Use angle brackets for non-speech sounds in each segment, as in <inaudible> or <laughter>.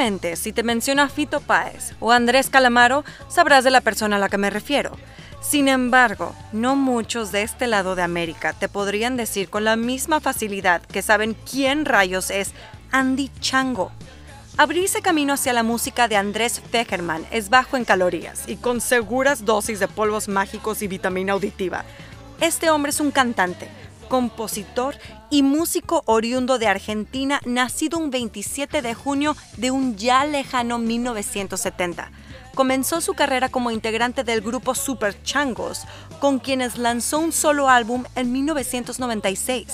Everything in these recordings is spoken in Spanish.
Si te menciona Fito Páez o Andrés Calamaro, sabrás de la persona a la que me refiero. Sin embargo, no muchos de este lado de América te podrían decir con la misma facilidad que saben quién rayos es Andy Chango. Abrirse camino hacia la música de Andrés Fegerman es bajo en calorías y con seguras dosis de polvos mágicos y vitamina auditiva. Este hombre es un cantante, compositor y músico oriundo de Argentina, nacido un 27 de junio de un ya lejano 1970. Comenzó su carrera como integrante del grupo Super Changos, con quienes lanzó un solo álbum en 1996.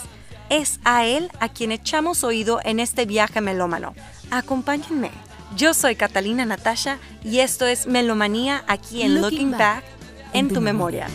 Es a él a quien echamos oído en este viaje melómano. Acompáñenme. Yo soy Catalina Natasha y esto es Melomanía aquí en Looking, Back, en, tu, memoria.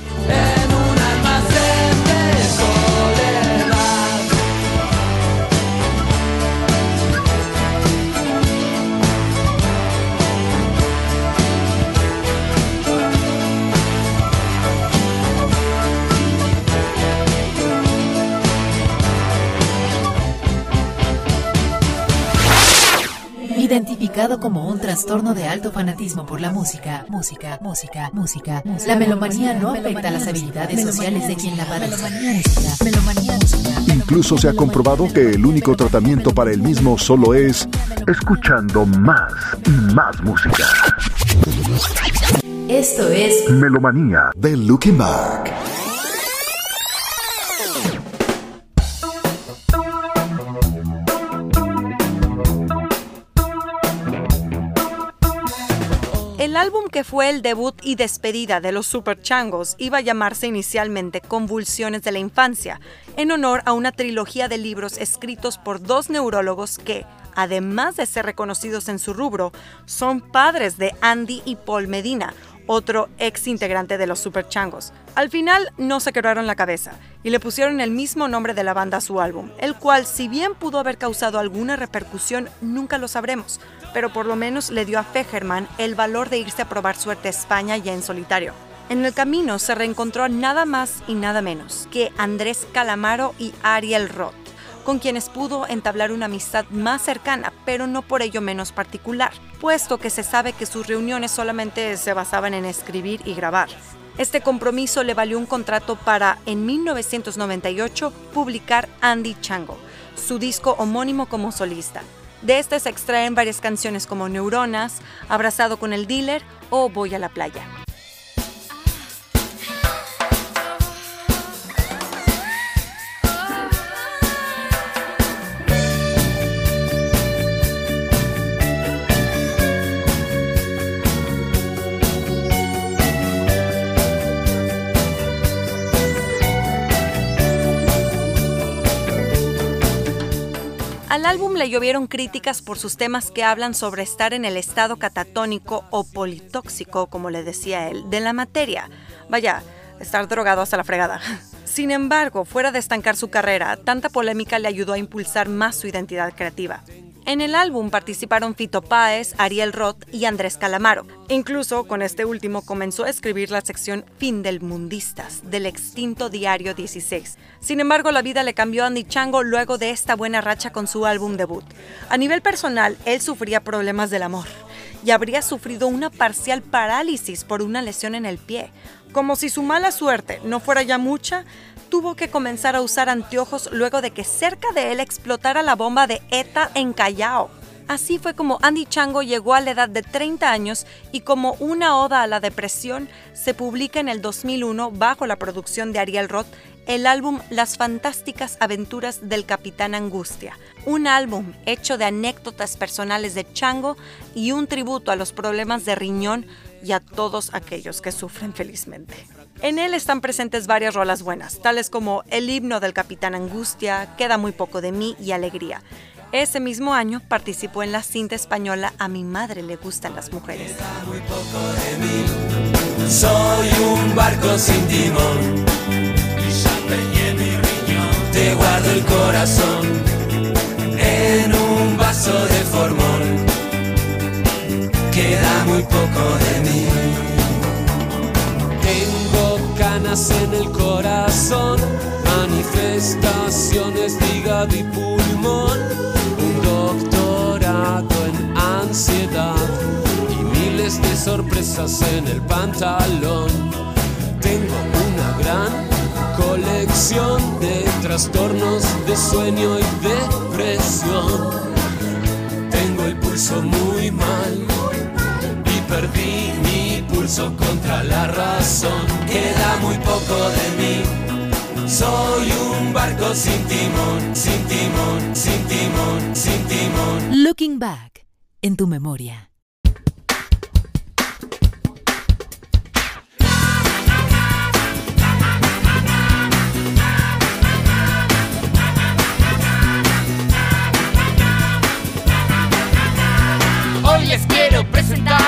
Identificado como un trastorno de alto fanatismo por la música, música, música, música, la melomanía no afecta las habilidades sociales de quien la padece. Incluso se ha comprobado que el único tratamiento para el mismo solo es escuchando más y más música. Esto es Melomanía de Looking Back. El álbum que fue el debut y despedida de los Superchangos iba a llamarse inicialmente Convulsiones de la Infancia, en honor a una trilogía de libros escritos por dos neurólogos que, además de ser reconocidos en su rubro, son padres de Andy y Paul Medina, otro ex integrante de los Superchangos. Al final no se quebraron la cabeza y le pusieron el mismo nombre de la banda a su álbum, el cual si bien pudo haber causado alguna repercusión, nunca lo sabremos, pero por lo menos le dio a Fegerman el valor de irse a probar suerte a España ya en solitario. En el camino se reencontró nada más y nada menos que Andrés Calamaro y Ariel Roth, con quienes pudo entablar una amistad más cercana, pero no por ello menos particular, puesto que se sabe que sus reuniones solamente se basaban en escribir y grabar. Este compromiso le valió un contrato para, en 1998, publicar Andy Chango, su disco homónimo como solista. De este se extraen varias canciones como Neuronas, Abrazado con el Dealer o Voy a la playa. Al álbum le llovieron críticas por sus temas que hablan sobre estar en el estado catatónico o politóxico, como le decía él, de la materia. Vaya, estar drogado hasta la fregada. <laughs> Sin embargo, fuera de estancar su carrera, tanta polémica le ayudó a impulsar más su identidad creativa. En el álbum participaron Fito Páez, Ariel Roth y Andrés Calamaro. Incluso con este último comenzó a escribir la sección Fin del Mundistas del extinto Diario 16. Sin embargo, la vida le cambió a Andy Chango luego de esta buena racha con su álbum debut. A nivel personal, él sufría problemas del amor y habría sufrido una parcial parálisis por una lesión en el pie. Como si su mala suerte no fuera ya mucha, tuvo que comenzar a usar anteojos luego de que cerca de él explotara la bomba de ETA en Callao. Así fue como Andy Chango llegó a la edad de 30 años y como una oda a la depresión se publica en el 2001 bajo la producción de Ariel Roth el álbum Las fantásticas aventuras del Capitán Angustia, un álbum hecho de anécdotas personales de Chango y un tributo a los problemas de riñón y a todos aquellos que sufren felizmente. En él están presentes varias rolas buenas, tales como el himno del Capitán Angustia, Queda muy poco de mí y Alegría. Ese mismo año participó en la cinta española A mi madre le gustan las mujeres. Soy un barco sin timón y mi riñón. Te guardo el corazón en un vaso de formol. Queda muy poco de mí. Tengo canas en el corazón, manifestaciones de hígado y pulmón, ansiedad de sorpresas en el pantalón. Tengo una gran colección de trastornos de sueño y depresión. Tengo el pulso muy mal y perdí mi pulso contra la razón. Queda muy poco de mí. Soy un barco sin timón, sin timón, sin timón, sin timón. Looking back en tu memoria. les quiero presentar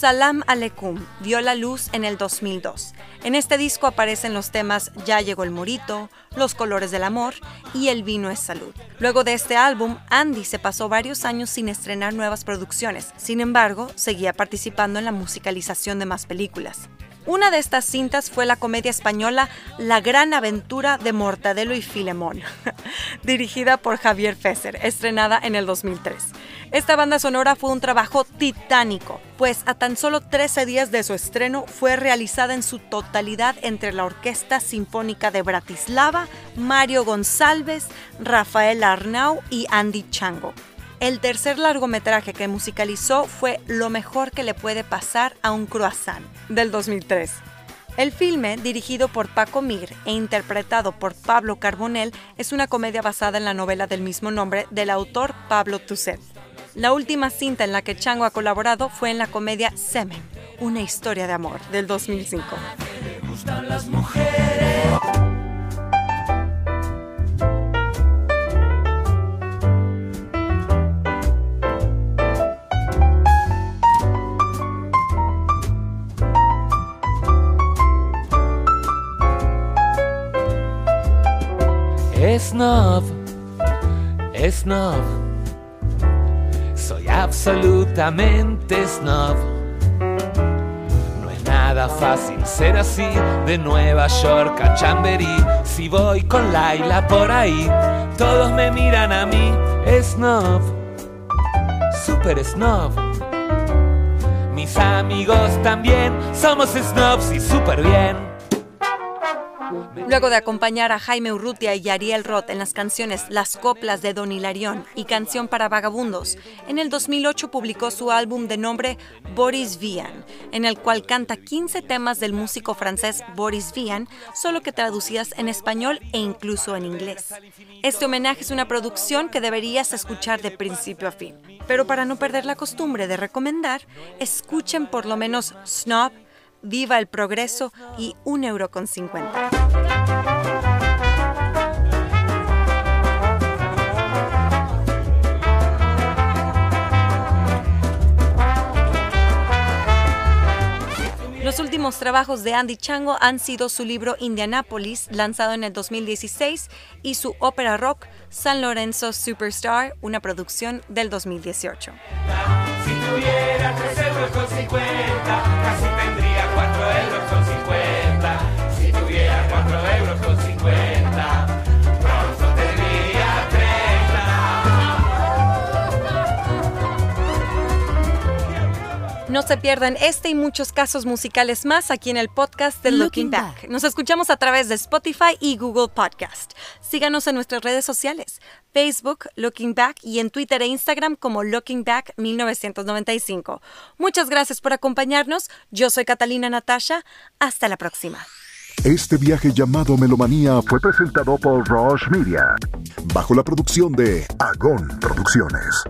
Salam Aleikum vio la luz en el 2002. En este disco aparecen los temas Ya llegó el morito, Los colores del amor y El vino es salud. Luego de este álbum, Andy se pasó varios años sin estrenar nuevas producciones. Sin embargo, seguía participando en la musicalización de más películas. Una de estas cintas fue la comedia española La gran aventura de Mortadelo y Filemón, <laughs> dirigida por Javier Fesser, estrenada en el 2003. Esta banda sonora fue un trabajo titánico, pues a tan solo 13 días de su estreno fue realizada en su totalidad entre la Orquesta Sinfónica de Bratislava, Mario González, Rafael Arnau y Andy Chango. El tercer largometraje que musicalizó fue Lo mejor que le puede pasar a un croissant, del 2003. El filme, dirigido por Paco Mir e interpretado por Pablo Carbonell, es una comedia basada en la novela del mismo nombre del autor Pablo Tusset. La última cinta en la que Chango ha colaborado fue en la comedia Semen, una historia de amor, del 2005. Snob, snob. Soy absolutamente snob. No es nada fácil ser así de Nueva York a Chamberí. Si voy con Laila por ahí, todos me miran a mí, snob, super snob. Mis amigos también somos snobs y super bien. Luego de acompañar a Jaime Urrutia y Ariel Roth en las canciones Las Coplas de Don Hilarión y Canción para Vagabundos, en el 2008 publicó su álbum de nombre Boris Vian, en el cual canta 15 temas del músico francés Boris Vian, solo que traducidas en español e incluso en inglés. Este homenaje es una producción que deberías escuchar de principio a fin. Pero para no perder la costumbre de recomendar, escuchen por lo menos Snob, Viva el Progreso y un euro con 50. Los últimos trabajos de Andy Chango han sido su libro Indianapolis, lanzado en el 2016, y su ópera rock San Lorenzo Superstar, una producción del 2018. Si No se pierdan este y muchos casos musicales más aquí en el podcast de Looking, Back. Nos escuchamos a través de Spotify y Google Podcast. Síganos en nuestras redes sociales. Facebook, Looking Back y en Twitter e Instagram como Looking Back 1995. Muchas gracias por acompañarnos. Yo soy Catalina Natasha. Hasta la próxima. Este viaje llamado Melomanía fue presentado por Roche Media, bajo la producción de Agon Producciones.